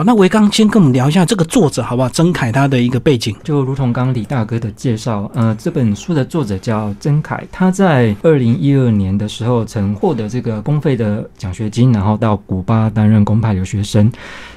好，那维刚先跟我们聊一下这个作者好不好？曾凯他的一个背景，就如同刚李大哥的介绍，呃，这本书的作者叫曾凯，他在二零一二年的时候曾获得这个公费的奖学金，然后到古巴担任公派留学生。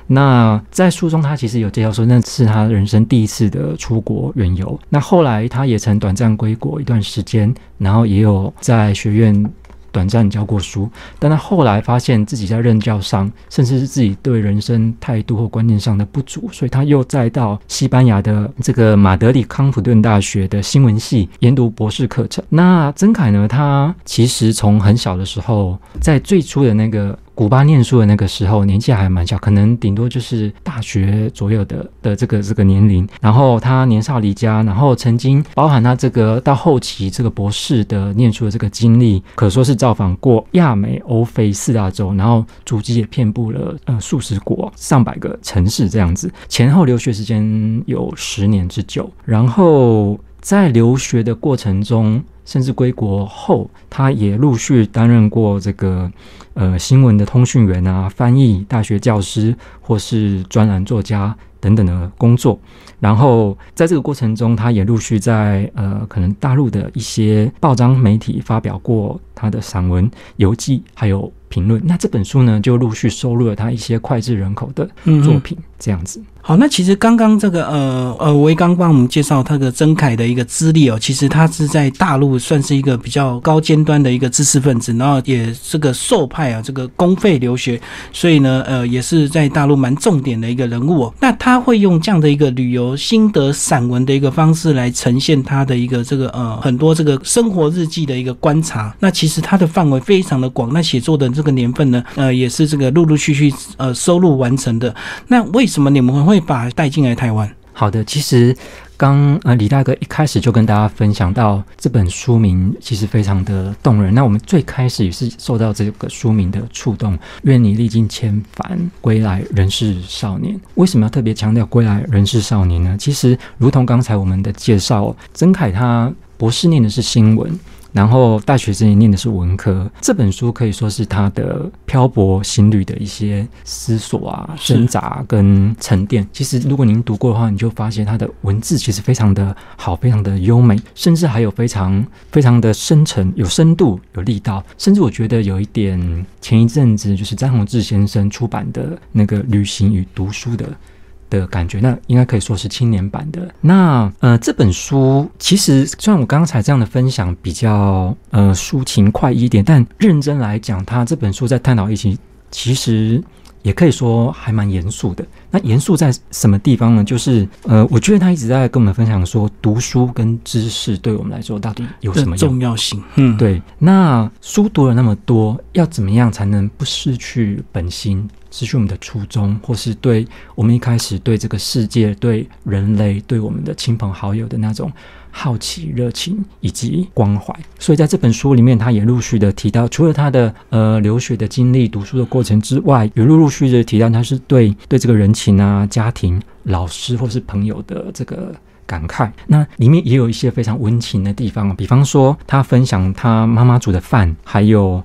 那在书中，他其实有介绍说，那是他人生第一次的出国远游。那后来他也曾短暂归国一段时间，然后也有在学院。短暂教过书，但他后来发现自己在任教上，甚至是自己对人生态度或观念上的不足，所以他又再到西班牙的这个马德里康普顿大学的新闻系研读博士课程。那曾凯呢？他其实从很小的时候，在最初的那个。古巴念书的那个时候，年纪还蛮小，可能顶多就是大学左右的的这个这个年龄。然后他年少离家，然后曾经包含他这个到后期这个博士的念书的这个经历，可说是造访过亚美欧非四大洲，然后足迹也遍布了呃数十国、上百个城市这样子。前后留学时间有十年之久。然后在留学的过程中。甚至归国后，他也陆续担任过这个呃新闻的通讯员啊、翻译、大学教师或是专栏作家等等的工作。然后在这个过程中，他也陆续在呃可能大陆的一些报章媒体发表过他的散文、游记，还有评论。那这本书呢，就陆续收录了他一些脍炙人口的作品，这样子。好，那其实刚刚这个呃呃，维刚帮我们介绍他的曾凯的一个资历哦，其实他是在大陆算是一个比较高尖端的一个知识分子，然后也这个受派啊，这个公费留学，所以呢，呃，也是在大陆蛮重点的一个人物哦。那他会用这样的一个旅游心得散文的一个方式来呈现他的一个这个呃很多这个生活日记的一个观察。那其实他的范围非常的广，那写作的这个年份呢，呃，也是这个陆陆续续呃收录完成的。那为什么你们会？会把带进来台湾。好的，其实刚呃李大哥一开始就跟大家分享到这本书名其实非常的动人。那我们最开始也是受到这个书名的触动。愿你历尽千帆归来仍是少年。为什么要特别强调归来仍是少年呢？其实如同刚才我们的介绍，曾凯他博士念的是新闻。然后大学之前念的是文科，这本书可以说是他的漂泊行旅的一些思索啊、挣扎跟沉淀。其实如果您读过的话，你就发现他的文字其实非常的好，非常的优美，甚至还有非常非常的深沉、有深度、有力道。甚至我觉得有一点前一阵子就是张宏志先生出版的那个《旅行与读书》的。的感觉，那应该可以说是青年版的。那呃，这本书其实虽然我刚才这样的分享比较呃抒情快一点，但认真来讲，他这本书在探讨一些，其实也可以说还蛮严肃的。那严肃在什么地方呢？就是呃，我觉得他一直在跟我们分享说，读书跟知识对我们来说到底有什么重要性？嗯，对。那书读了那么多，要怎么样才能不失去本心？失去我们的初衷，或是对我们一开始对这个世界、对人类、对我们的亲朋好友的那种好奇、热情以及关怀。所以在这本书里面，他也陆续的提到，除了他的呃留学的经历、读书的过程之外，也陆陆续续的提到他是对对这个人情啊、家庭、老师或是朋友的这个感慨。那里面也有一些非常温情的地方，比方说他分享他妈妈煮的饭，还有。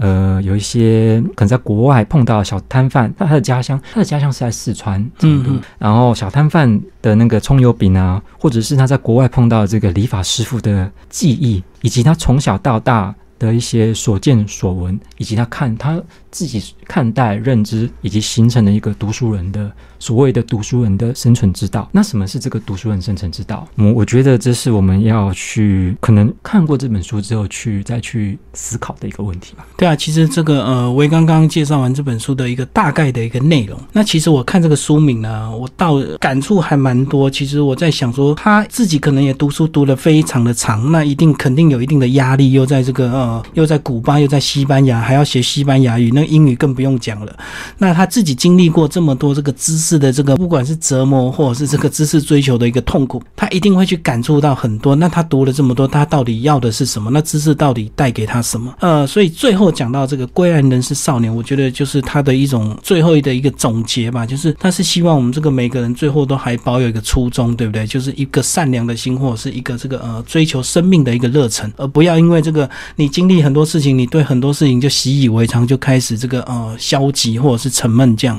呃，有一些可能在国外碰到小摊贩，那他的家乡，他的家乡是在四川成都，然后小摊贩的那个葱油饼啊，或者是他在国外碰到这个理发师傅的记忆，以及他从小到大的一些所见所闻，以及他看他自己看待、认知以及形成的一个读书人的。所谓的读书人的生存之道，那什么是这个读书人生存之道？我我觉得这是我们要去可能看过这本书之后去再去思考的一个问题吧。对啊，其实这个呃，我刚刚介绍完这本书的一个大概的一个内容，那其实我看这个书名呢，我倒感触还蛮多。其实我在想说，他自己可能也读书读得非常的长，那一定肯定有一定的压力，又在这个呃，又在古巴，又在西班牙，还要学西班牙语，那英语更不用讲了。那他自己经历过这么多这个知识。的这个不管是折磨或者是这个知识追求的一个痛苦，他一定会去感触到很多。那他读了这么多，他到底要的是什么？那知识到底带给他什么？呃，所以最后讲到这个归来人是少年，我觉得就是他的一种最后的一个总结吧，就是他是希望我们这个每个人最后都还保有一个初衷，对不对？就是一个善良的心，或者是一个这个呃追求生命的一个热忱，而不要因为这个你经历很多事情，你对很多事情就习以为常，就开始这个呃消极或者是沉闷这样。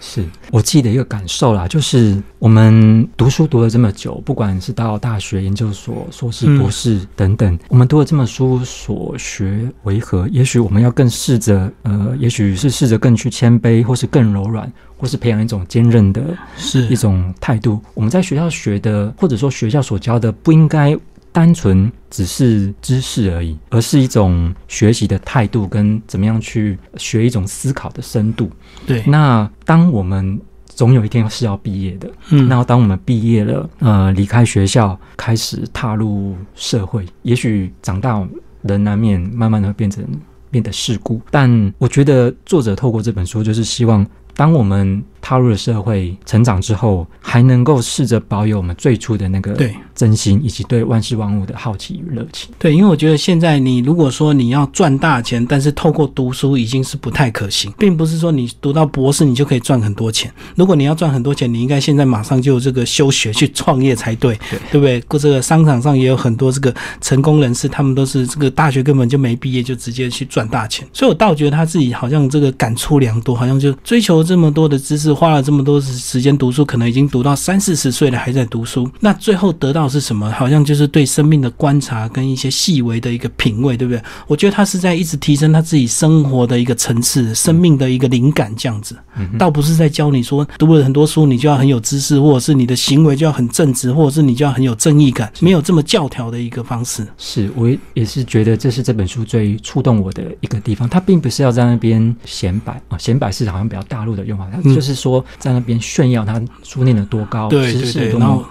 是我自己的一个感受啦，就是我们读书读了这么久，不管是到大学、研究所、硕士、博士等等，我们读了这么书，所学为何？也许我们要更试着，呃，也许是试着更去谦卑，或是更柔软，或是培养一种坚韧的，是一种态度。我们在学校学的，或者说学校所教的，不应该。单纯只是知识而已，而是一种学习的态度，跟怎么样去学一种思考的深度。对，那当我们总有一天是要毕业的，嗯，那当我们毕业了，呃，离开学校，开始踏入社会，也许长大人难免慢慢的变成变得世故，但我觉得作者透过这本书，就是希望当我们。踏入了社会，成长之后，还能够试着保有我们最初的那个对真心，以及对万事万物的好奇与热情。对，因为我觉得现在你如果说你要赚大钱，但是透过读书已经是不太可行，并不是说你读到博士你就可以赚很多钱。如果你要赚很多钱，你应该现在马上就这个休学去创业才对，对不对？过这个商场上也有很多这个成功人士，他们都是这个大学根本就没毕业就直接去赚大钱。所以我倒觉得他自己好像这个感触良多，好像就追求这么多的知识。花了这么多时间读书，可能已经读到三四十岁了，还在读书。那最后得到是什么？好像就是对生命的观察跟一些细微的一个品味，对不对？我觉得他是在一直提升他自己生活的一个层次，生命的一个灵感这样子。倒不是在教你说读了很多书，你就要很有知识，或者是你的行为就要很正直，或者是你就要很有正义感，没有这么教条的一个方式。是我也是觉得这是这本书最触动我的一个地方。他并不是要在那边显摆啊，显摆是好像比较大陆的用法，他就是说。在那边炫耀他书念的多高，对对对，然后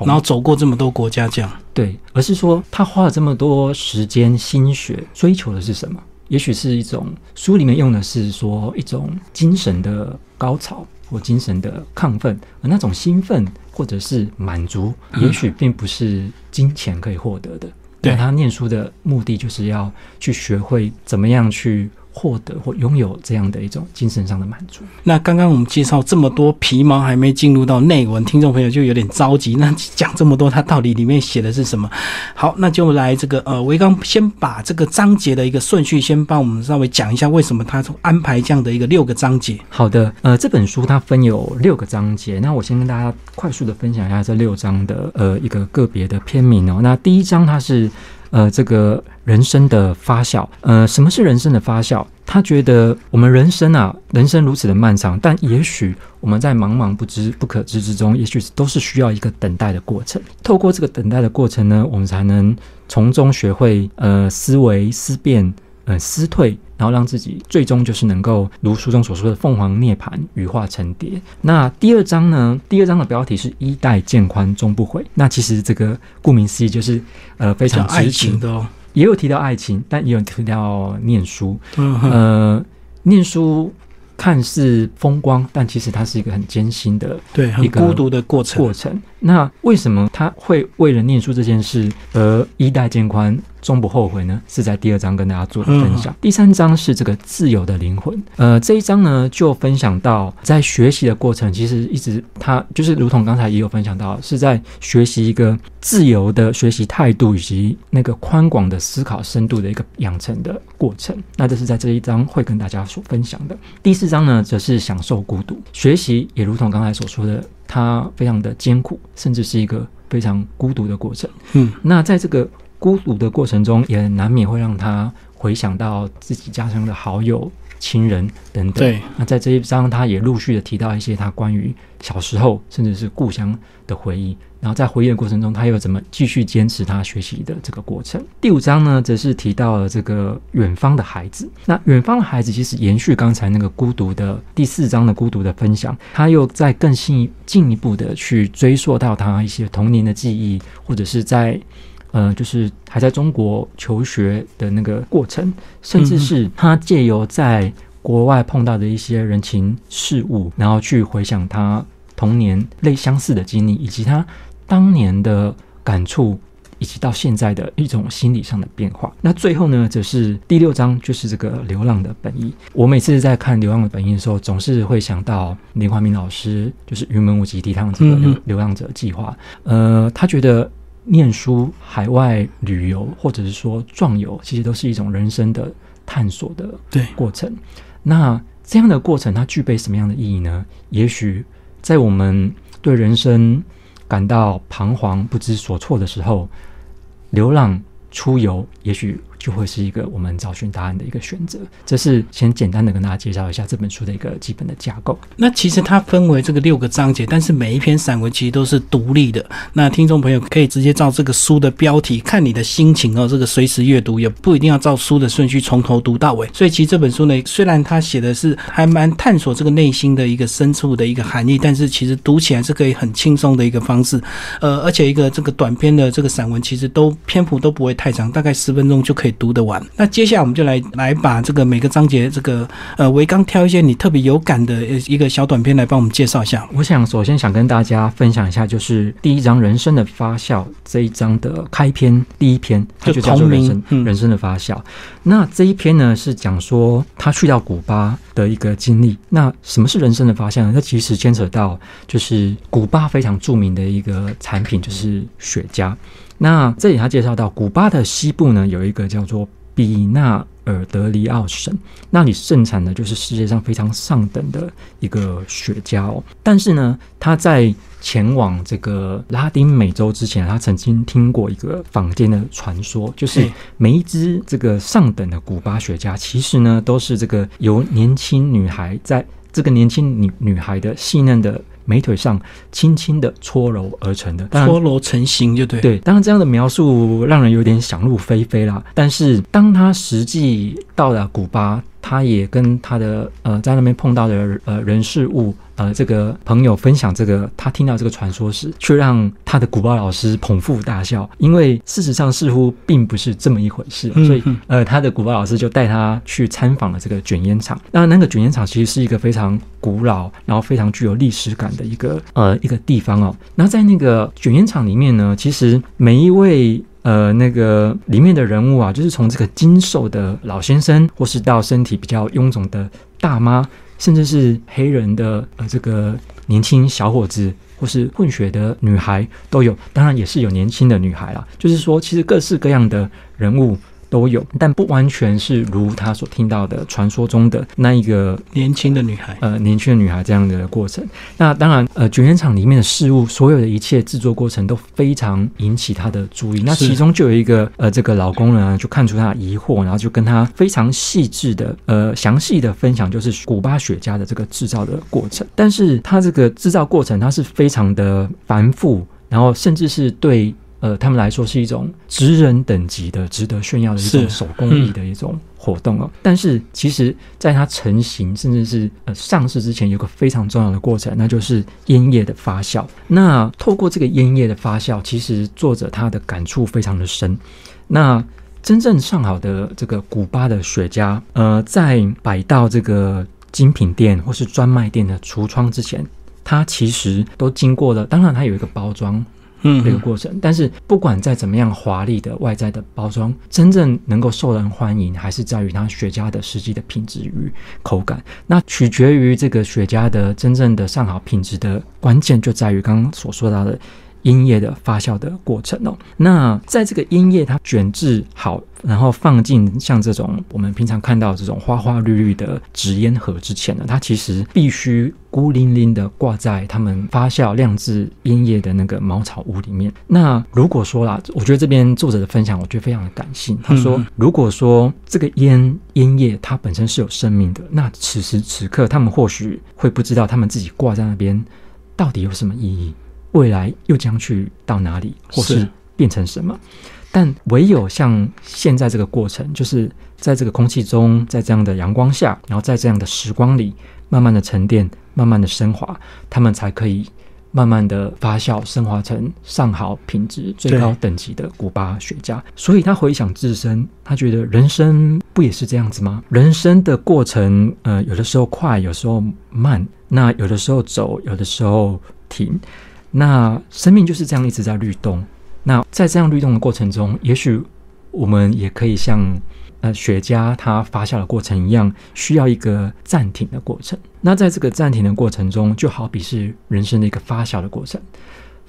然后走过这么多国家，这样对，而是说他花了这么多时间心血，追求的是什么？也许是一种书里面用的是说一种精神的高潮或精神的亢奋，而那种兴奋或者是满足，也许并不是金钱可以获得的。对他念书的目的，就是要去学会怎么样去。获得或拥有这样的一种精神上的满足。那刚刚我们介绍这么多皮毛，还没进入到内文，听众朋友就有点着急。那讲这么多，它到底里面写的是什么？好，那就来这个呃，维刚先把这个章节的一个顺序先帮我们稍微讲一下，为什么他安排这样的一个六个章节？好的，呃，这本书它分有六个章节，那我先跟大家快速的分享一下这六章的呃一个个别的篇名哦。那第一章它是。呃，这个人生的发酵，呃，什么是人生的发酵？他觉得我们人生啊，人生如此的漫长，但也许我们在茫茫不知、不可知之中，也许都是需要一个等待的过程。透过这个等待的过程呢，我们才能从中学会呃思维思辨。呃，思退，然后让自己最终就是能够如书中所说的凤凰涅槃，羽化成蝶。那第二章呢？第二章的标题是“衣带渐宽终不悔”。那其实这个顾名思义就是呃非常爱情的，哦，也有提到爱情，但也有提到念书。呃，念书看似风光，但其实它是一个很艰辛的，对，很孤独的过程。过程。那为什么他会为了念书这件事而衣带渐宽？终不后悔呢，是在第二章跟大家做的分享。第三章是这个自由的灵魂。呃，这一章呢就分享到，在学习的过程，其实一直他就是如同刚才也有分享到，是在学习一个自由的学习态度以及那个宽广的思考深度的一个养成的过程。那这是在这一章会跟大家所分享的。第四章呢，则是享受孤独。学习也如同刚才所说的，它非常的艰苦，甚至是一个非常孤独的过程。嗯，那在这个。孤独的过程中，也难免会让他回想到自己家乡的好友、亲人等等。对，那在这一章，他也陆续的提到一些他关于小时候甚至是故乡的回忆。然后在回忆的过程中，他又怎么继续坚持他学习的这个过程？第五章呢，则是提到了这个远方的孩子。那远方的孩子其实延续刚才那个孤独的第四章的孤独的分享，他又在更进进一步的去追溯到他一些童年的记忆，或者是在。呃，就是还在中国求学的那个过程，甚至是他借由在国外碰到的一些人情事物，然后去回想他童年类相似的经历，以及他当年的感触，以及到现在的一种心理上的变化。那最后呢，则是第六章，就是这个流浪的本意。我每次在看《流浪的本意》的时候，总是会想到林怀民老师，就是云门舞集提倡这个流流浪者计划。呃，他觉得。念书、海外旅游，或者是说壮游，其实都是一种人生的探索的对过程。那这样的过程它具备什么样的意义呢？也许在我们对人生感到彷徨、不知所措的时候，流浪出游，也许。就会是一个我们找寻答案的一个选择。这是先简单的跟大家介绍一下这本书的一个基本的架构。那其实它分为这个六个章节，但是每一篇散文其实都是独立的。那听众朋友可以直接照这个书的标题看你的心情哦，这个随时阅读也不一定要照书的顺序从头读到尾。所以其实这本书呢，虽然它写的是还蛮探索这个内心的一个深处的一个含义，但是其实读起来是可以很轻松的一个方式。呃，而且一个这个短篇的这个散文其实都篇幅都不会太长，大概十分钟就可以。读得完，那接下来我们就来来把这个每个章节这个呃，维刚挑一些你特别有感的一个小短片来帮我们介绍一下。我想首先想跟大家分享一下，就是第一章《人生的发酵》这一章的开篇第一篇，它就叫做《人生人生的发酵》。那这一篇呢是讲说他去到古巴的一个经历。那什么是人生的发酵呢？它其实牵扯到就是古巴非常著名的一个产品，就是雪茄。那这里他介绍到，古巴的西部呢有一个叫做比纳尔德里奥省，那里盛产的就是世界上非常上等的一个雪茄哦。但是呢，他在前往这个拉丁美洲之前，他曾经听过一个坊间的传说，就是每一只这个上等的古巴雪茄，其实呢都是这个由年轻女孩在这个年轻女女孩的细嫩的。美腿上轻轻的搓揉而成的，搓揉成型就对。对，当然这样的描述让人有点想入非非啦。但是当他实际到达古巴。他也跟他的呃在那边碰到的呃人事物呃这个朋友分享这个他听到这个传说时，却让他的古巴老师捧腹大笑，因为事实上似乎并不是这么一回事。所以呃他的古巴老师就带他去参访了这个卷烟厂。那那个卷烟厂其实是一个非常古老，然后非常具有历史感的一个呃一个地方哦。那在那个卷烟厂里面呢，其实每一位。呃，那个里面的人物啊，就是从这个精瘦的老先生，或是到身体比较臃肿的大妈，甚至是黑人的呃这个年轻小伙子，或是混血的女孩都有，当然也是有年轻的女孩啦。就是说，其实各式各样的人物。都有，但不完全是如他所听到的传说中的那一个年轻的女孩，呃，年轻的女孩这样的过程。那当然，呃，卷烟厂里面的事物，所有的一切制作过程都非常引起他的注意。那其中就有一个，呃，这个老工人啊就看出他的疑惑，然后就跟他非常细致的，呃，详细的分享，就是古巴雪茄的这个制造的过程。但是他这个制造过程，它是非常的繁复，然后甚至是对。呃，他们来说是一种职人等级的、值得炫耀的一种手工艺的一种活动哦。但是，其实在它成型甚至是呃上市之前，有个非常重要的过程，那就是烟叶的发酵。那透过这个烟叶的发酵，其实作者他的感触非常的深。那真正上好的这个古巴的雪茄，呃，在摆到这个精品店或是专卖店的橱窗之前，它其实都经过了。当然，它有一个包装。嗯，这个过程，但是不管再怎么样华丽的外在的包装，真正能够受人欢迎，还是在于它雪茄的实际的品质与口感。那取决于这个雪茄的真正的上好品质的关键，就在于刚刚所说到的。烟叶的发酵的过程哦，那在这个烟叶它卷制好，然后放进像这种我们平常看到这种花花绿绿的纸烟盒之前呢，它其实必须孤零零的挂在他们发酵酿制烟叶的那个茅草屋里面。那如果说啦，我觉得这边作者的分享，我觉得非常的感性。他说，如果说这个烟烟叶它本身是有生命的，那此时此刻他们或许会不知道他们自己挂在那边到底有什么意义。未来又将去到哪里，或是变成什么？但唯有像现在这个过程，就是在这个空气中，在这样的阳光下，然后在这样的时光里，慢慢的沉淀，慢慢的升华，他们才可以慢慢的发酵，升华成上好品质、最高等级的古巴雪茄。所以他回想自身，他觉得人生不也是这样子吗？人生的过程，呃，有的时候快，有时候慢，那有的时候走，有的时候停。那生命就是这样一直在律动。那在这样律动的过程中，也许我们也可以像呃雪茄它发酵的过程一样，需要一个暂停的过程。那在这个暂停的过程中，就好比是人生的一个发酵的过程。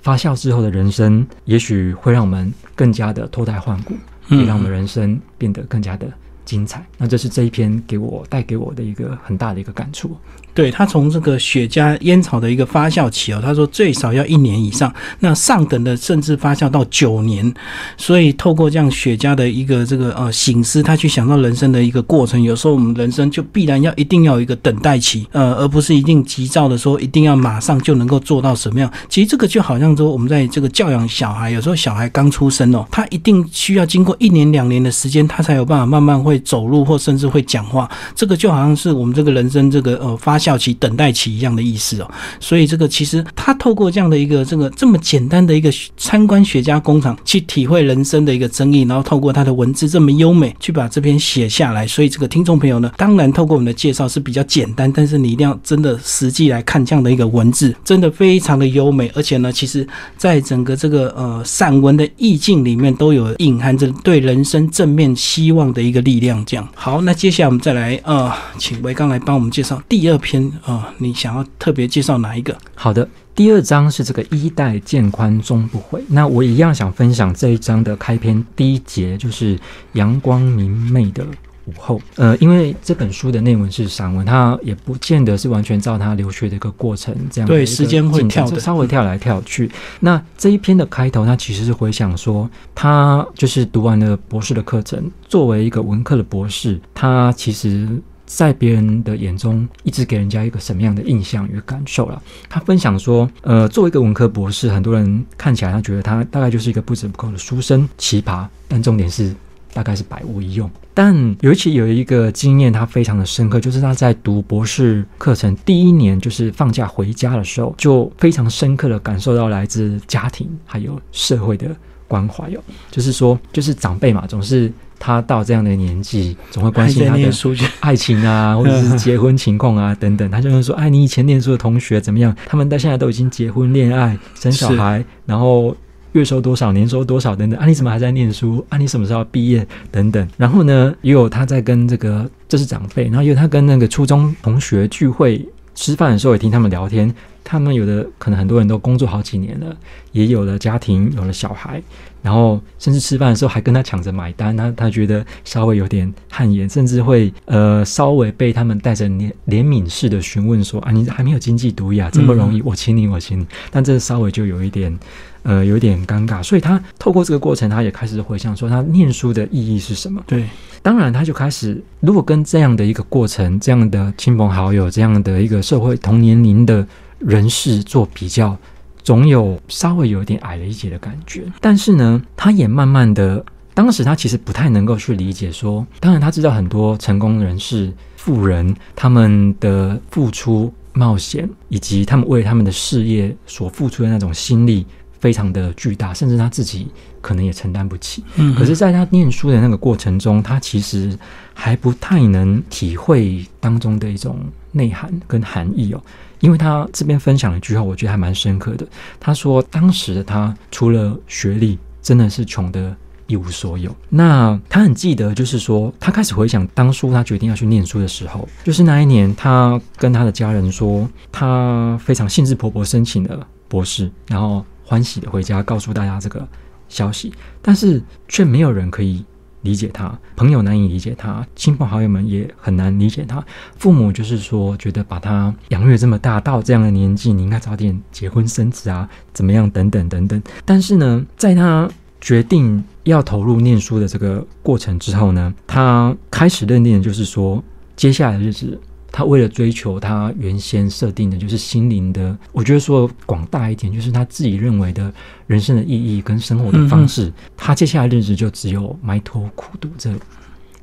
发酵之后的人生，也许会让我们更加的脱胎换骨，也让我们人生变得更加的精彩。那这是这一篇给我带给我的一个很大的一个感触。对他从这个雪茄烟草的一个发酵期哦，他说最少要一年以上，那上等的甚至发酵到九年。所以透过这样雪茄的一个这个呃醒思，他去想到人生的一个过程。有时候我们人生就必然要一定要有一个等待期，呃，而不是一定急躁的说一定要马上就能够做到什么样。其实这个就好像说我们在这个教养小孩，有时候小孩刚出生哦，他一定需要经过一年两年的时间，他才有办法慢慢会走路或甚至会讲话。这个就好像是我们这个人生这个呃发。校期等待期一样的意思哦，所以这个其实他透过这样的一个这个这么简单的一个参观雪茄工厂，去体会人生的一个争议，然后透过他的文字这么优美，去把这篇写下来。所以这个听众朋友呢，当然透过我们的介绍是比较简单，但是你一定要真的实际来看这样的一个文字，真的非常的优美，而且呢，其实在整个这个呃散文的意境里面，都有隐含着对人生正面希望的一个力量。这样好，那接下来我们再来呃，请维刚来帮我们介绍第二篇。啊，你想要特别介绍哪一个？好的，第二章是这个衣带渐宽终不悔。那我一样想分享这一章的开篇第一节，就是阳光明媚的午后。呃，因为这本书的内文是散文，它也不见得是完全照他留学的一个过程这样。对，时间会跳的，稍微跳来跳去。那这一篇的开头，它其实是回想说，他就是读完了博士的课程，作为一个文科的博士，他其实。在别人的眼中，一直给人家一个什么样的印象与感受了？他分享说，呃，作为一个文科博士，很多人看起来他觉得他大概就是一个不折不扣的书生奇葩，但重点是大概是百无一用。但尤其有一个经验，他非常的深刻，就是他在读博士课程第一年，就是放假回家的时候，就非常深刻的感受到来自家庭还有社会的关怀哟。就是说，就是长辈嘛，总是。他到这样的年纪，总会关心他的爱情啊，或者是结婚情况啊等等。他就会说：“哎，你以前念书的同学怎么样？他们到现在都已经结婚、恋爱、生小孩，然后月收多少、年收多少等等。啊，你怎么还在念书？啊，你什么时候毕业？等等。然后呢，也有他在跟这个这是长辈，然后也有他跟那个初中同学聚会吃饭的时候，也听他们聊天。他们有的可能很多人都工作好几年了，也有了家庭，有了小孩。”然后甚至吃饭的时候还跟他抢着买单，他他觉得稍微有点汗颜，甚至会呃稍微被他们带着怜怜悯式的询问说啊，你还没有经济独立啊，这么容易，我请你，我请你。但这稍微就有一点呃有一点尴尬，所以他透过这个过程，他也开始回想说他念书的意义是什么。对，当然他就开始如果跟这样的一个过程，这样的亲朋好友，这样的一个社会同年龄的人事做比较。总有稍微有一点矮了一截的感觉，但是呢，他也慢慢的，当时他其实不太能够去理解说，当然他知道很多成功人士、富人他们的付出、冒险，以及他们为他们的事业所付出的那种心力非常的巨大，甚至他自己可能也承担不起。嗯，可是，在他念书的那个过程中，他其实还不太能体会当中的一种内涵跟含义哦。因为他这边分享了一句话，我觉得还蛮深刻的。他说，当时的他除了学历，真的是穷的一无所有。那他很记得，就是说，他开始回想当初他决定要去念书的时候，就是那一年，他跟他的家人说，他非常兴致勃勃申请了博士，然后欢喜的回家告诉大家这个消息，但是却没有人可以。理解他，朋友难以理解他，亲朋好友们也很难理解他。父母就是说，觉得把他养育这么大，到这样的年纪，你应该早点结婚生子啊，怎么样，等等等等。但是呢，在他决定要投入念书的这个过程之后呢，他开始认定的就是说，接下来的日子。他为了追求他原先设定的，就是心灵的，我觉得说广大一点，就是他自己认为的人生的意义跟生活的方式。他接下来日子就只有埋头苦读这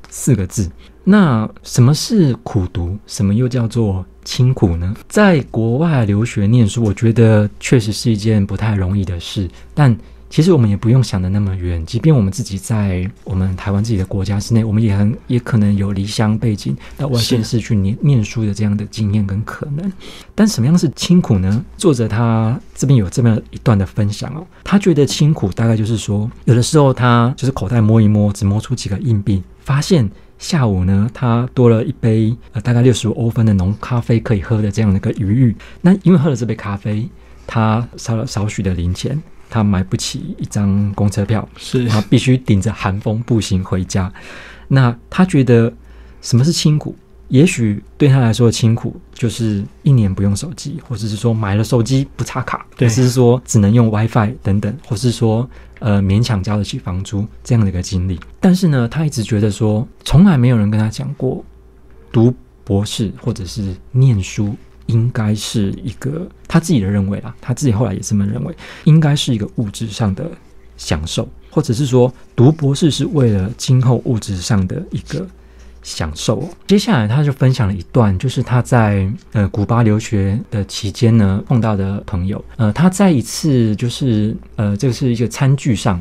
四个字。那什么是苦读？什么又叫做清苦呢？在国外留学念书，我觉得确实是一件不太容易的事，但。其实我们也不用想的那么远，即便我们自己在我们台湾自己的国家之内，我们也很也可能有离乡背景到外县市去念念书的这样的经验跟可能。但什么样是清苦呢？作者他这边有这么一段的分享哦，他觉得清苦大概就是说，有的时候他就是口袋摸一摸，只摸出几个硬币，发现下午呢他多了一杯呃大概六十五欧分的浓咖啡可以喝的这样的一个余裕。那因为喝了这杯咖啡，他少了少许的零钱。他买不起一张公车票，是他必须顶着寒风步行回家。那他觉得什么是清苦？也许对他来说，清苦就是一年不用手机，或者是说买了手机不插卡，或者是说只能用 WiFi 等等，或是说呃勉强交得起房租这样的一个经历。但是呢，他一直觉得说，从来没有人跟他讲过，读博士或者是念书应该是一个他自己的认为啊，他自己后来也这么认为，应该是一个物质上的享受，或者是说读博士是为了今后物质上的一个。享受。接下来，他就分享了一段，就是他在呃古巴留学的期间呢碰到的朋友。呃，他在一次就是呃，这个是一个餐具上。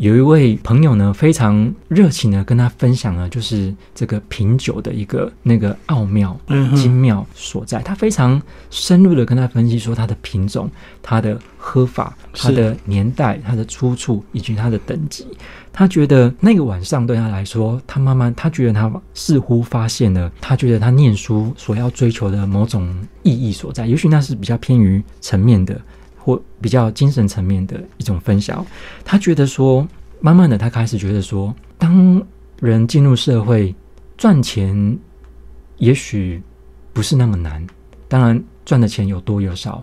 有一位朋友呢，非常热情的跟他分享了，就是这个品酒的一个那个奥妙、精妙所在。他非常深入的跟他分析说，它的品种、它的喝法、它的年代、它的出处以及它的等级。他觉得那个晚上对他来说，他慢慢他觉得他似乎发现了，他觉得他念书所要追求的某种意义所在。也许那是比较偏于层面的。或比较精神层面的一种分享，他觉得说，慢慢的，他开始觉得说，当人进入社会赚钱，也许不是那么难。当然，赚的钱有多有少，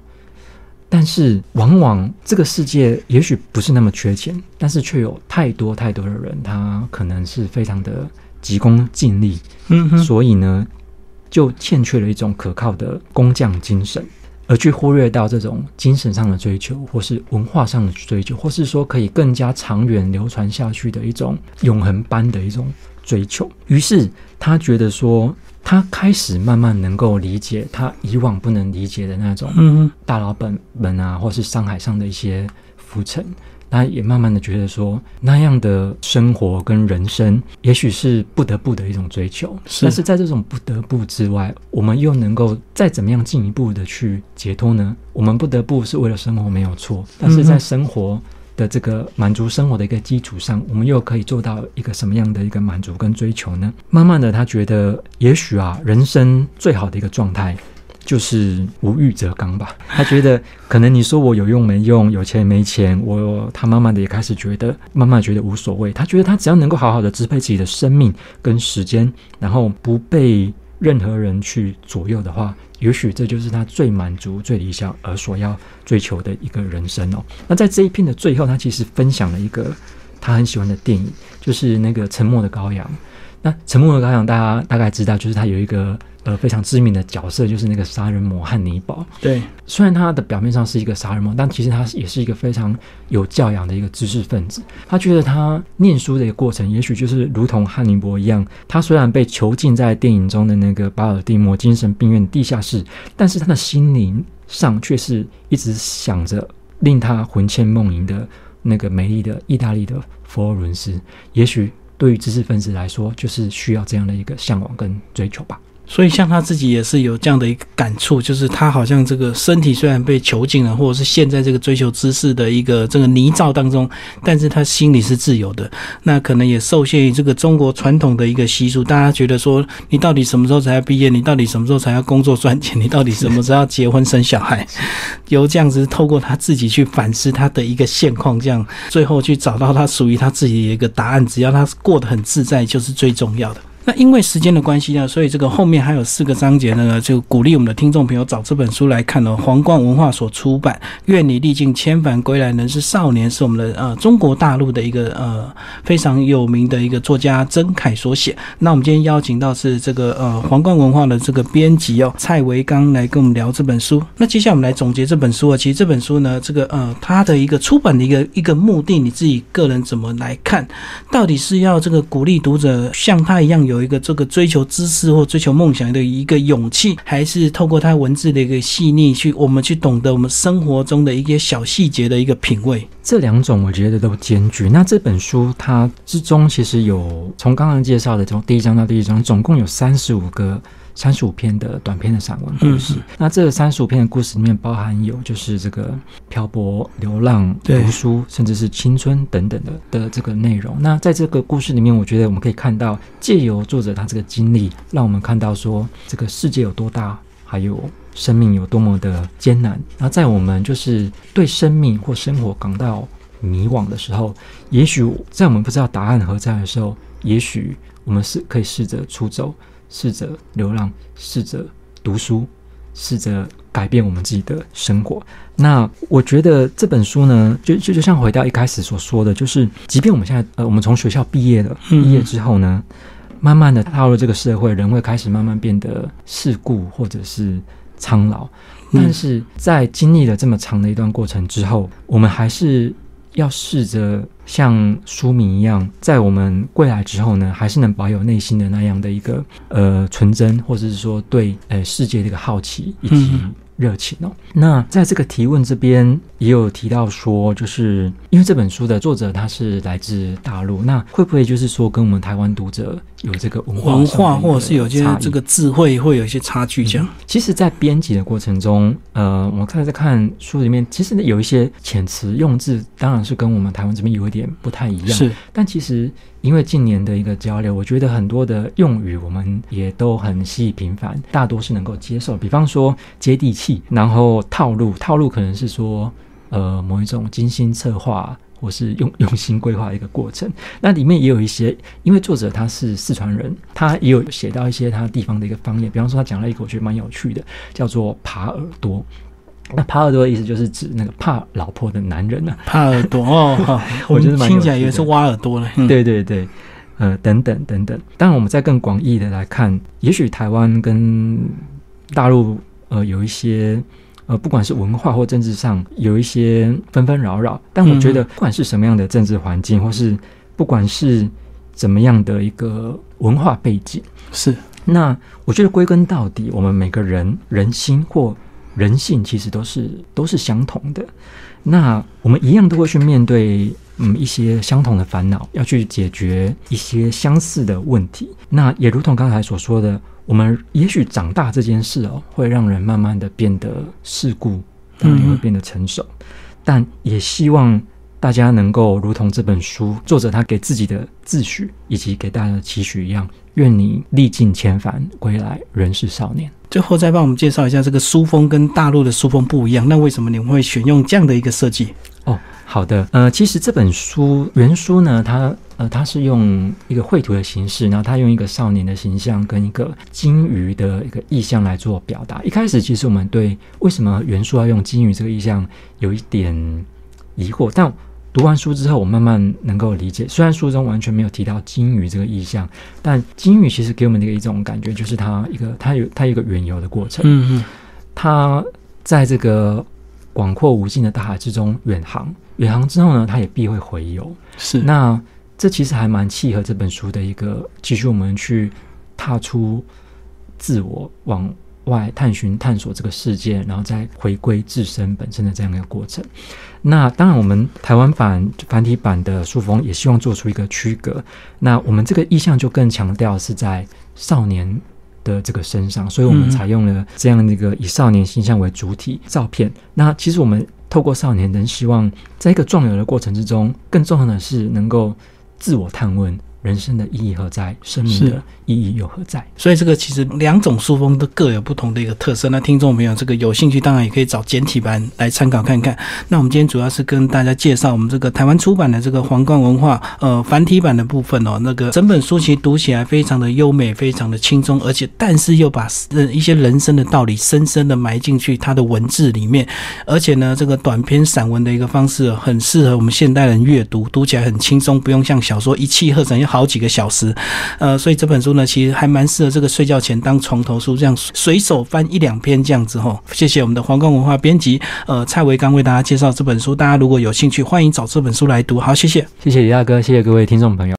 但是往往这个世界也许不是那么缺钱，但是却有太多太多的人，他可能是非常的急功近利，嗯，所以呢，就欠缺了一种可靠的工匠精神。而去忽略到这种精神上的追求，或是文化上的追求，或是说可以更加长远流传下去的一种永恒般的一种追求。于是他觉得说，他开始慢慢能够理解他以往不能理解的那种大老本本啊，或是上海上的一些浮沉。他也慢慢的觉得说，那样的生活跟人生，也许是不得不的一种追求。但是在这种不得不之外，我们又能够再怎么样进一步的去解脱呢？我们不得不是为了生活没有错，但是在生活的这个满足生活的一个基础上，我们又可以做到一个什么样的一个满足跟追求呢？慢慢的，他觉得也许啊，人生最好的一个状态。就是无欲则刚吧。他觉得可能你说我有用没用，有钱没钱，我他慢慢的也开始觉得，慢慢觉得无所谓。他觉得他只要能够好好的支配自己的生命跟时间，然后不被任何人去左右的话，也许这就是他最满足、最理想而所要追求的一个人生哦。那在这一篇的最后，他其实分享了一个他很喜欢的电影，就是那个《沉默的羔羊》。那《沉默的羔羊》大家大概知道，就是他有一个。呃，非常知名的角色就是那个杀人魔汉尼拔。对，虽然他的表面上是一个杀人魔，但其实他也是一个非常有教养的一个知识分子。他觉得他念书的一个过程，也许就是如同汉尼拔一样。他虽然被囚禁在电影中的那个巴尔的摩精神病院地下室，但是他的心灵上却是一直想着令他魂牵梦萦的那个美丽的意大利的佛罗伦斯。也许对于知识分子来说，就是需要这样的一个向往跟追求吧。所以，像他自己也是有这样的一个感触，就是他好像这个身体虽然被囚禁了，或者是陷在这个追求知识的一个这个泥沼当中，但是他心里是自由的。那可能也受限于这个中国传统的一个习俗，大家觉得说，你到底什么时候才要毕业？你到底什么时候才要工作赚钱？你到底什么时候要结婚生小孩？由这样子透过他自己去反思他的一个现况，这样最后去找到他属于他自己的一个答案。只要他过得很自在，就是最重要的。那因为时间的关系呢，所以这个后面还有四个章节呢，就鼓励我们的听众朋友找这本书来看哦。皇冠文化所出版《愿你历尽千帆归来仍是少年》，是我们的呃中国大陆的一个呃非常有名的一个作家曾凯所写。那我们今天邀请到是这个呃皇冠文化的这个编辑哦蔡维刚来跟我们聊这本书。那接下来我们来总结这本书啊，其实这本书呢，这个呃它的一个出版的一个一个目的，你自己个人怎么来看？到底是要这个鼓励读者像他一样有？有一个这个追求知识或追求梦想的一个勇气，还是透过他文字的一个细腻，去我们去懂得我们生活中的一些小细节的一个品味。这两种我觉得都兼具。那这本书它之中其实有从刚刚介绍的从第一章到第一章，总共有三十五个。三十五篇的短篇的散文故事，那这三十五篇的故事里面包含有就是这个漂泊、流浪、读书，甚至是青春等等的的这个内容。那在这个故事里面，我觉得我们可以看到，借由作者他这个经历，让我们看到说这个世界有多大，还有生命有多么的艰难。那在我们就是对生命或生活感到迷惘的时候，也许在我们不知道答案何在的时候。也许我们是可以试着出走，试着流浪，试着读书，试着改变我们自己的生活。那我觉得这本书呢，就就就像回到一开始所说的，就是即便我们现在呃，我们从学校毕业了，毕业之后呢，慢慢的踏入这个社会，人会开始慢慢变得世故或者是苍老。但是在经历了这么长的一段过程之后，我们还是要试着像书名一样，在我们归来之后呢，还是能保有内心的那样的一个呃纯真，或者是说对呃世界的一个好奇以及。热情哦。那在这个提问这边也有提到说，就是因为这本书的作者他是来自大陆，那会不会就是说跟我们台湾读者有这个文化文化，或者是有些这个智慧会有一些差距？这样，其实，在编辑的过程中，呃，我看在看书里面，其实有一些遣词用字，当然是跟我们台湾这边有一点不太一样。是，但其实。因为近年的一个交流，我觉得很多的用语我们也都很稀平凡，大多是能够接受。比方说接地气，然后套路，套路可能是说呃某一种精心策划或是用 用心规划的一个过程。那里面也有一些，因为作者他是四川人，他也有写到一些他地方的一个方言。比方说他讲了一个我觉得蛮有趣的，叫做耙耳朵。那耙耳朵的意思就是指那个怕老婆的男人呢？耙耳朵 哦，我觉得听起来也是挖耳朵了。对对对，呃，等等等等。当然，我们再更广义的来看，也许台湾跟大陆呃有一些呃，不管是文化或政治上有一些纷纷扰扰，但我觉得不管是什么样的政治环境，或是不管是怎么样的一个文化背景，是。那我觉得归根到底，我们每个人人心或人性其实都是都是相同的，那我们一样都会去面对嗯一些相同的烦恼，要去解决一些相似的问题。那也如同刚才所说的，我们也许长大这件事哦，会让人慢慢的变得世故，当然也会变得成熟，但也希望。大家能够如同这本书作者他给自己的自诩以及给大家的期许一样，愿你历尽千帆归来仍是少年。最后再帮我们介绍一下这个书封跟大陆的书封不一样，那为什么你们会选用这样的一个设计？哦，好的，呃，其实这本书原书呢，它呃它是用一个绘图的形式，然后它用一个少年的形象跟一个金鱼的一个意象来做表达。一开始其实我们对为什么原书要用金鱼这个意象有一点疑惑，但读完书之后，我慢慢能够理解。虽然书中完全没有提到金鱼这个意象，但金鱼其实给我们的一种感觉，就是它一个它有它有一个远游的过程。嗯嗯，它在这个广阔无尽的大海之中远航，远航之后呢，它也必会回游。是，那这其实还蛮契合这本书的一个，继续我们去踏出自我往。外探寻、探索这个世界，然后再回归自身本身的这样一个过程。那当然，我们台湾版繁体版的书封也希望做出一个区隔。那我们这个意向就更强调是在少年的这个身上，所以我们采用了这样的一个以少年形象为主体照片。那其实我们透过少年，能希望在一个壮游的过程之中，更重要的是能够自我探问。人生的意义何在？生命的意义又何在？所以这个其实两种书风都各有不同的一个特色。那听众朋友这个有兴趣，当然也可以找简体版来参考看看。那我们今天主要是跟大家介绍我们这个台湾出版的这个皇冠文化呃繁体版的部分哦。那个整本书其实读起来非常的优美，非常的轻松，而且但是又把一些人生的道理深深的埋进去它的文字里面。而且呢，这个短篇散文的一个方式很适合我们现代人阅读，读起来很轻松，不用像小说一气呵成要好好几个小时，呃，所以这本书呢，其实还蛮适合这个睡觉前当床头书，这样随手翻一两篇这样子哈。谢谢我们的皇冠文化编辑，呃，蔡维刚为大家介绍这本书，大家如果有兴趣，欢迎找这本书来读。好，谢谢，谢谢李大哥，谢谢各位听众朋友。